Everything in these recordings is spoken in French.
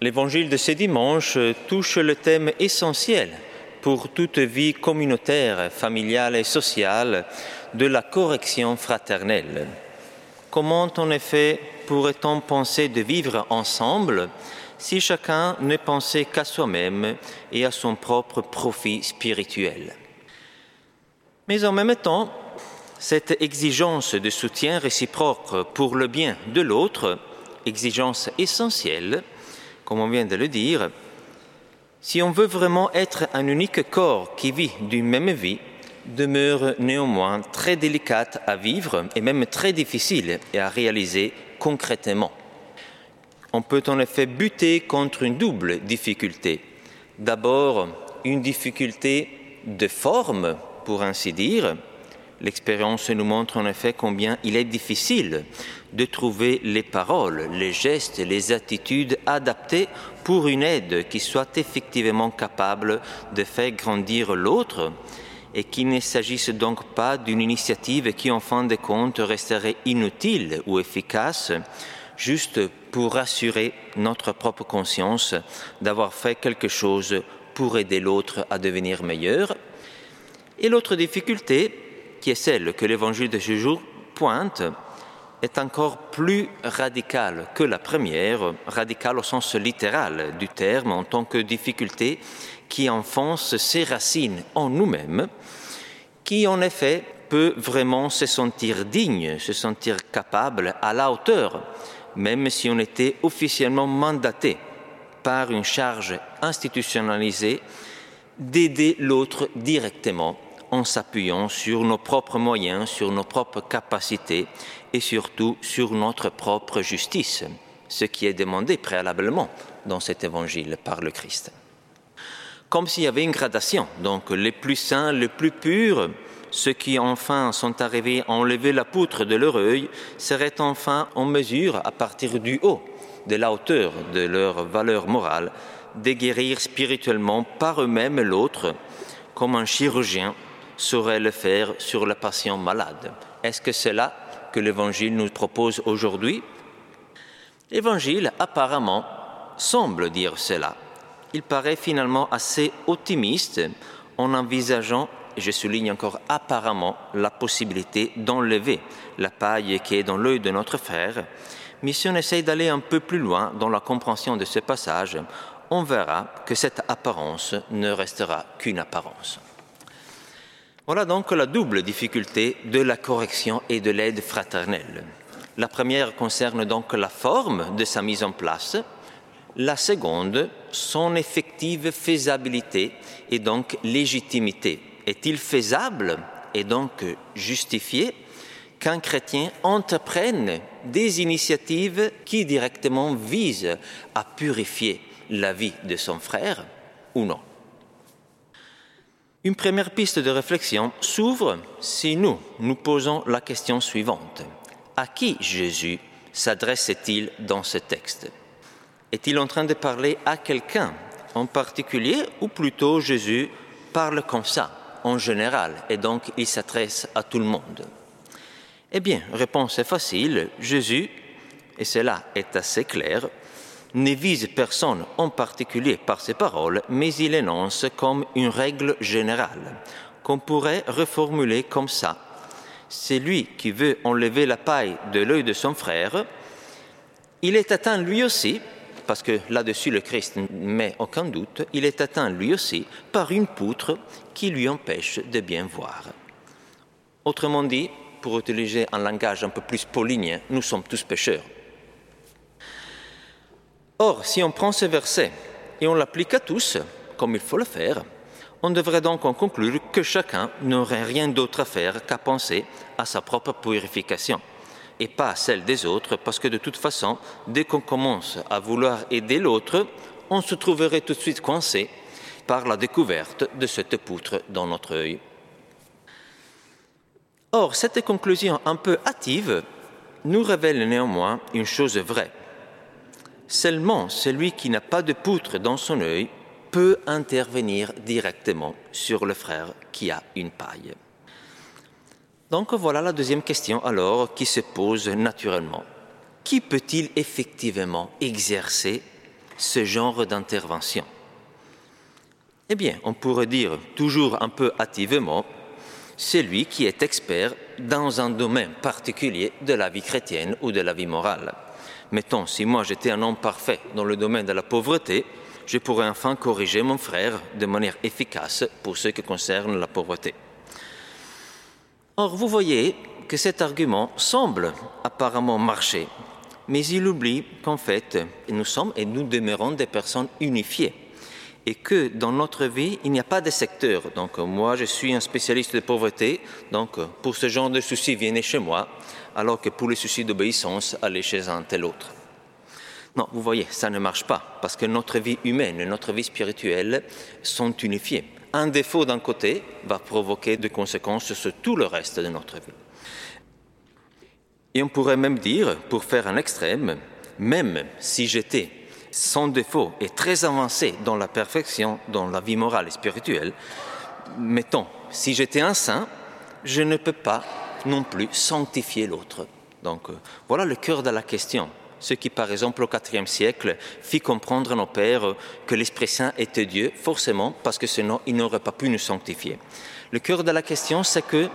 L'évangile de ce dimanche touche le thème essentiel pour toute vie communautaire, familiale et sociale de la correction fraternelle. Comment en effet pourrait-on penser de vivre ensemble si chacun ne pensait qu'à soi-même et à son propre profit spirituel? Mais en même temps, cette exigence de soutien réciproque pour le bien de l'autre, exigence essentielle, comme on vient de le dire, si on veut vraiment être un unique corps qui vit d'une même vie, demeure néanmoins très délicate à vivre et même très difficile à réaliser concrètement. On peut en effet buter contre une double difficulté. D'abord, une difficulté de forme, pour ainsi dire, L'expérience nous montre en effet combien il est difficile de trouver les paroles, les gestes, les attitudes adaptées pour une aide qui soit effectivement capable de faire grandir l'autre et qu'il ne s'agisse donc pas d'une initiative qui en fin de compte resterait inutile ou efficace juste pour rassurer notre propre conscience d'avoir fait quelque chose pour aider l'autre à devenir meilleur. Et l'autre difficulté, qui est celle que l'évangile de ce jour pointe, est encore plus radicale que la première, radicale au sens littéral du terme, en tant que difficulté qui enfonce ses racines en nous-mêmes, qui en effet peut vraiment se sentir digne, se sentir capable, à la hauteur, même si on était officiellement mandaté par une charge institutionnalisée d'aider l'autre directement en s'appuyant sur nos propres moyens, sur nos propres capacités et surtout sur notre propre justice, ce qui est demandé préalablement dans cet évangile par le Christ. Comme s'il y avait une gradation, donc les plus saints, les plus purs, ceux qui enfin sont arrivés à enlever la poutre de leur œil, seraient enfin en mesure, à partir du haut, de la hauteur de leur valeur morale, de guérir spirituellement par eux-mêmes l'autre, comme un chirurgien saurait le faire sur le patient malade. Est-ce que c'est là que l'Évangile nous propose aujourd'hui? L'Évangile apparemment semble dire cela. Il paraît finalement assez optimiste en envisageant, je souligne encore apparemment, la possibilité d'enlever la paille qui est dans l'œil de notre frère. Mais si on essaye d'aller un peu plus loin dans la compréhension de ce passage, on verra que cette apparence ne restera qu'une apparence. Voilà donc la double difficulté de la correction et de l'aide fraternelle. La première concerne donc la forme de sa mise en place, la seconde, son effective faisabilité et donc légitimité. Est-il faisable et donc justifié qu'un chrétien entreprenne des initiatives qui directement visent à purifier la vie de son frère ou non? Une première piste de réflexion s'ouvre si nous nous posons la question suivante. À qui Jésus s'adresse-t-il dans ce texte? Est-il en train de parler à quelqu'un en particulier ou plutôt Jésus parle comme ça, en général, et donc il s'adresse à tout le monde? Eh bien, réponse est facile, Jésus, et cela est assez clair, ne vise personne en particulier par ses paroles, mais il énonce comme une règle générale, qu'on pourrait reformuler comme ça. C'est lui qui veut enlever la paille de l'œil de son frère. Il est atteint lui aussi, parce que là-dessus le Christ ne met aucun doute, il est atteint lui aussi par une poutre qui lui empêche de bien voir. Autrement dit, pour utiliser un langage un peu plus poligné, nous sommes tous pécheurs. Or, si on prend ce verset et on l'applique à tous, comme il faut le faire, on devrait donc en conclure que chacun n'aurait rien d'autre à faire qu'à penser à sa propre purification et pas à celle des autres, parce que de toute façon, dès qu'on commence à vouloir aider l'autre, on se trouverait tout de suite coincé par la découverte de cette poutre dans notre œil. Or, cette conclusion un peu hâtive nous révèle néanmoins une chose vraie. Seulement celui qui n'a pas de poutre dans son œil peut intervenir directement sur le frère qui a une paille. Donc voilà la deuxième question alors qui se pose naturellement. Qui peut-il effectivement exercer ce genre d'intervention? Eh bien, on pourrait dire toujours un peu hâtivement, celui qui est expert dans un domaine particulier de la vie chrétienne ou de la vie morale. Mettons, si moi j'étais un homme parfait dans le domaine de la pauvreté, je pourrais enfin corriger mon frère de manière efficace pour ce qui concerne la pauvreté. Or, vous voyez que cet argument semble apparemment marcher, mais il oublie qu'en fait, nous sommes et nous demeurons des personnes unifiées et que dans notre vie, il n'y a pas de secteur. Donc moi, je suis un spécialiste de pauvreté, donc pour ce genre de soucis, venez chez moi, alors que pour les soucis d'obéissance, allez chez un tel autre. Non, vous voyez, ça ne marche pas, parce que notre vie humaine et notre vie spirituelle sont unifiées. Un défaut d'un côté va provoquer des conséquences sur tout le reste de notre vie. Et on pourrait même dire, pour faire un extrême, même si j'étais sans défaut et très avancé dans la perfection, dans la vie morale et spirituelle, mettons, si j'étais un saint, je ne peux pas non plus sanctifier l'autre. Donc euh, voilà le cœur de la question. Ce qui, par exemple, au IVe siècle, fit comprendre à nos pères que l'Esprit Saint était Dieu, forcément, parce que sinon, il n'aurait pas pu nous sanctifier. Le cœur de la question, c'est que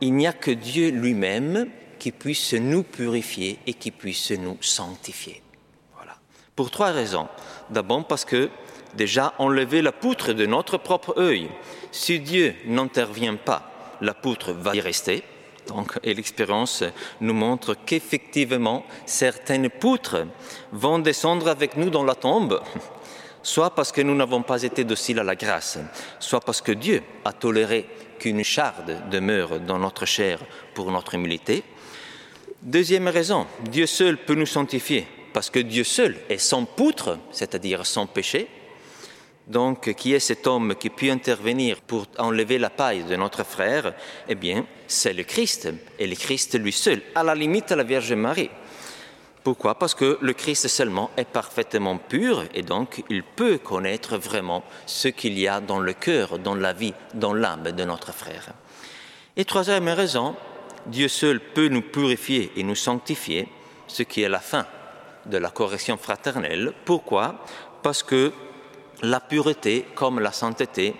il n'y a que Dieu lui-même qui puisse nous purifier et qui puisse nous sanctifier. Pour trois raisons. D'abord parce que déjà enlever la poutre de notre propre œil. Si Dieu n'intervient pas, la poutre va y rester. Et l'expérience nous montre qu'effectivement, certaines poutres vont descendre avec nous dans la tombe, soit parce que nous n'avons pas été dociles à la grâce, soit parce que Dieu a toléré qu'une charde demeure dans notre chair pour notre humilité. Deuxième raison, Dieu seul peut nous sanctifier parce que Dieu seul est sans poutre, c'est-à-dire sans péché. Donc, qui est cet homme qui peut intervenir pour enlever la paille de notre frère? Eh bien, c'est le Christ, et le Christ lui seul, à la limite la Vierge Marie. Pourquoi? Parce que le Christ seulement est parfaitement pur et donc il peut connaître vraiment ce qu'il y a dans le cœur, dans la vie, dans l'âme de notre frère. Et troisième raison, Dieu seul peut nous purifier et nous sanctifier, ce qui est la fin de la correction fraternelle. Pourquoi? Parce que la pureté comme la sainteté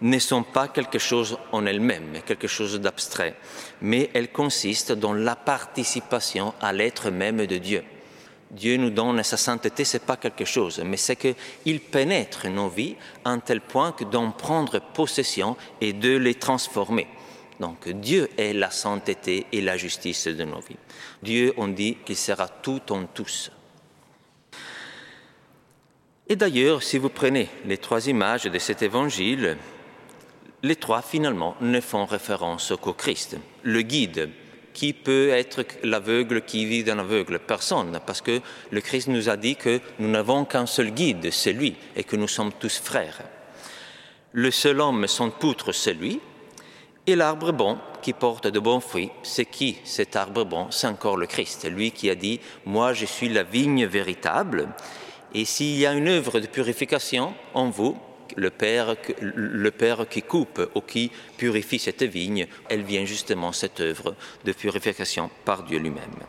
ne sont pas quelque chose en elles-mêmes, quelque chose d'abstrait, mais elles consistent dans la participation à l'être même de Dieu. Dieu nous donne sa sainteté, c'est pas quelque chose, mais c'est qu'il pénètre nos vies à un tel point que d'en prendre possession et de les transformer. Donc Dieu est la sainteté et la justice de nos vies. Dieu, on dit qu'il sera tout en tous. Et d'ailleurs, si vous prenez les trois images de cet évangile, les trois finalement ne font référence qu'au Christ. Le guide, qui peut être l'aveugle qui vit d'un aveugle Personne, parce que le Christ nous a dit que nous n'avons qu'un seul guide, c'est lui, et que nous sommes tous frères. Le seul homme sans poutre, c'est lui, et l'arbre bon qui porte de bons fruits, c'est qui cet arbre bon? C'est encore le Christ, lui qui a dit, moi je suis la vigne véritable, et s'il y a une œuvre de purification en vous, le Père, le Père qui coupe ou qui purifie cette vigne, elle vient justement cette œuvre de purification par Dieu lui-même.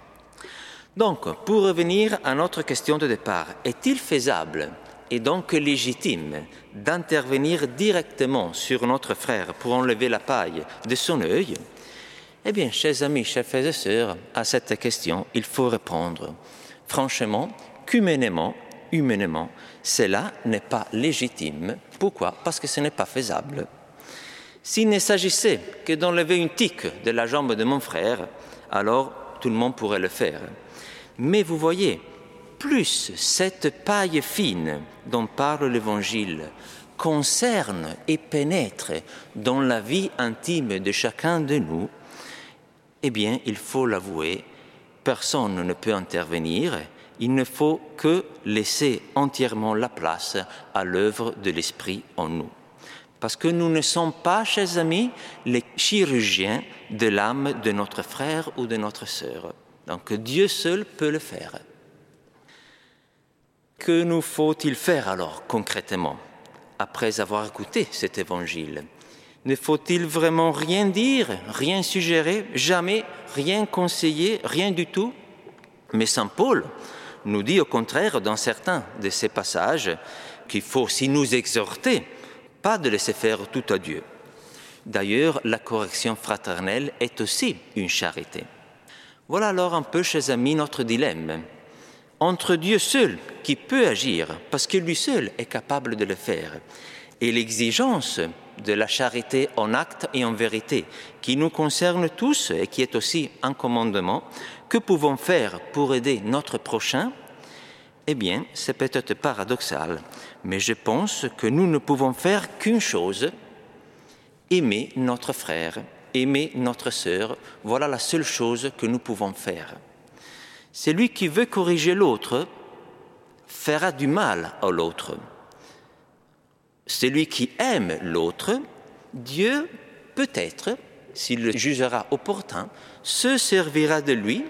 Donc, pour revenir à notre question de départ, est-il faisable et donc légitime d'intervenir directement sur notre frère pour enlever la paille de son œil? Eh bien, chers amis, chers frères et sœurs, à cette question, il faut répondre franchement, qu'humainement, humainement, cela n'est pas légitime. Pourquoi? Parce que ce n'est pas faisable. S'il ne s'agissait que d'enlever une tique de la jambe de mon frère, alors tout le monde pourrait le faire. Mais vous voyez, plus cette paille fine dont parle l'Évangile concerne et pénètre dans la vie intime de chacun de nous, eh bien, il faut l'avouer, personne ne peut intervenir il ne faut que laisser entièrement la place à l'œuvre de l'Esprit en nous. Parce que nous ne sommes pas, chers amis, les chirurgiens de l'âme de notre frère ou de notre sœur. Donc Dieu seul peut le faire. Que nous faut-il faire alors concrètement après avoir écouté cet évangile? Ne faut-il vraiment rien dire, rien suggérer, jamais rien conseiller, rien du tout? Mais Saint Paul nous dit au contraire dans certains de ces passages qu'il faut aussi nous exhorter, pas de laisser faire tout à Dieu. D'ailleurs, la correction fraternelle est aussi une charité. Voilà alors un peu, chers amis, notre dilemme. Entre Dieu seul, qui peut agir, parce que lui seul est capable de le faire, et l'exigence de la charité en acte et en vérité, qui nous concerne tous et qui est aussi un commandement, que pouvons faire pour aider notre prochain? Eh bien, c'est peut-être paradoxal, mais je pense que nous ne pouvons faire qu'une chose, aimer notre frère, aimer notre sœur, voilà la seule chose que nous pouvons faire. Celui qui veut corriger l'autre fera du mal à l'autre. Celui qui aime l'autre, Dieu peut-être, s'il le jugera opportun, se servira de lui,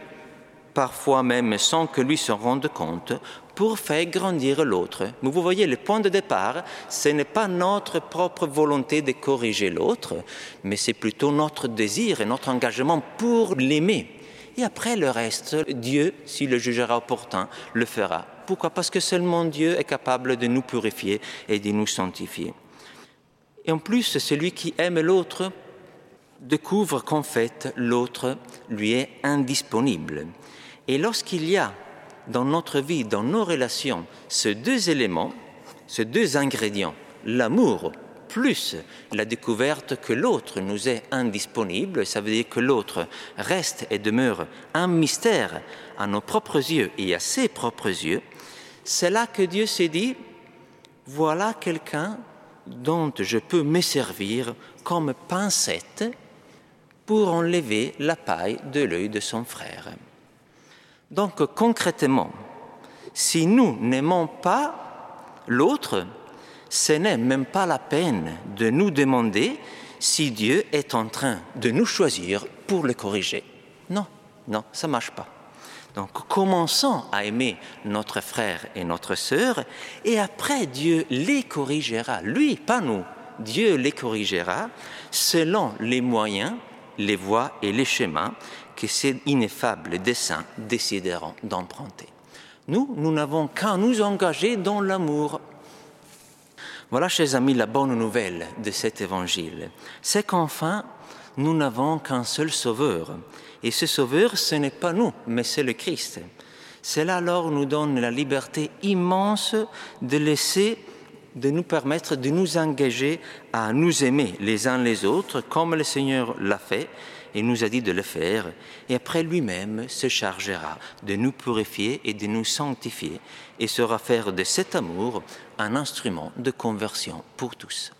parfois même sans que lui se rende compte, pour faire grandir l'autre. Mais vous voyez, le point de départ, ce n'est pas notre propre volonté de corriger l'autre, mais c'est plutôt notre désir et notre engagement pour l'aimer. Et après le reste, Dieu, s'il le jugera opportun, le fera. Pourquoi? Parce que seulement Dieu est capable de nous purifier et de nous sanctifier. Et en plus, celui qui aime l'autre découvre qu'en fait, l'autre lui est indisponible. Et lorsqu'il y a dans notre vie, dans nos relations, ces deux éléments, ces deux ingrédients, l'amour plus la découverte que l'autre nous est indisponible, ça veut dire que l'autre reste et demeure un mystère à nos propres yeux et à ses propres yeux, c'est là que Dieu s'est dit, voilà quelqu'un dont je peux me servir comme pincette pour enlever la paille de l'œil de son frère. Donc concrètement, si nous n'aimons pas l'autre, ce n'est même pas la peine de nous demander si Dieu est en train de nous choisir pour le corriger. Non, non, ça ne marche pas. Donc commençons à aimer notre frère et notre sœur, et après Dieu les corrigera, lui, pas nous, Dieu les corrigera selon les moyens, les voies et les chemins que ces ineffables desseins décideront d'emprunter. Nous, nous n'avons qu'à nous engager dans l'amour voilà, chers amis, la bonne nouvelle de cet évangile. C'est qu'enfin, nous n'avons qu'un seul sauveur. Et ce sauveur, ce n'est pas nous, mais c'est le Christ. Cela alors nous donne la liberté immense de laisser, de nous permettre de nous engager à nous aimer les uns les autres, comme le Seigneur l'a fait et nous a dit de le faire, et après lui-même se chargera de nous purifier et de nous sanctifier, et sera faire de cet amour un instrument de conversion pour tous.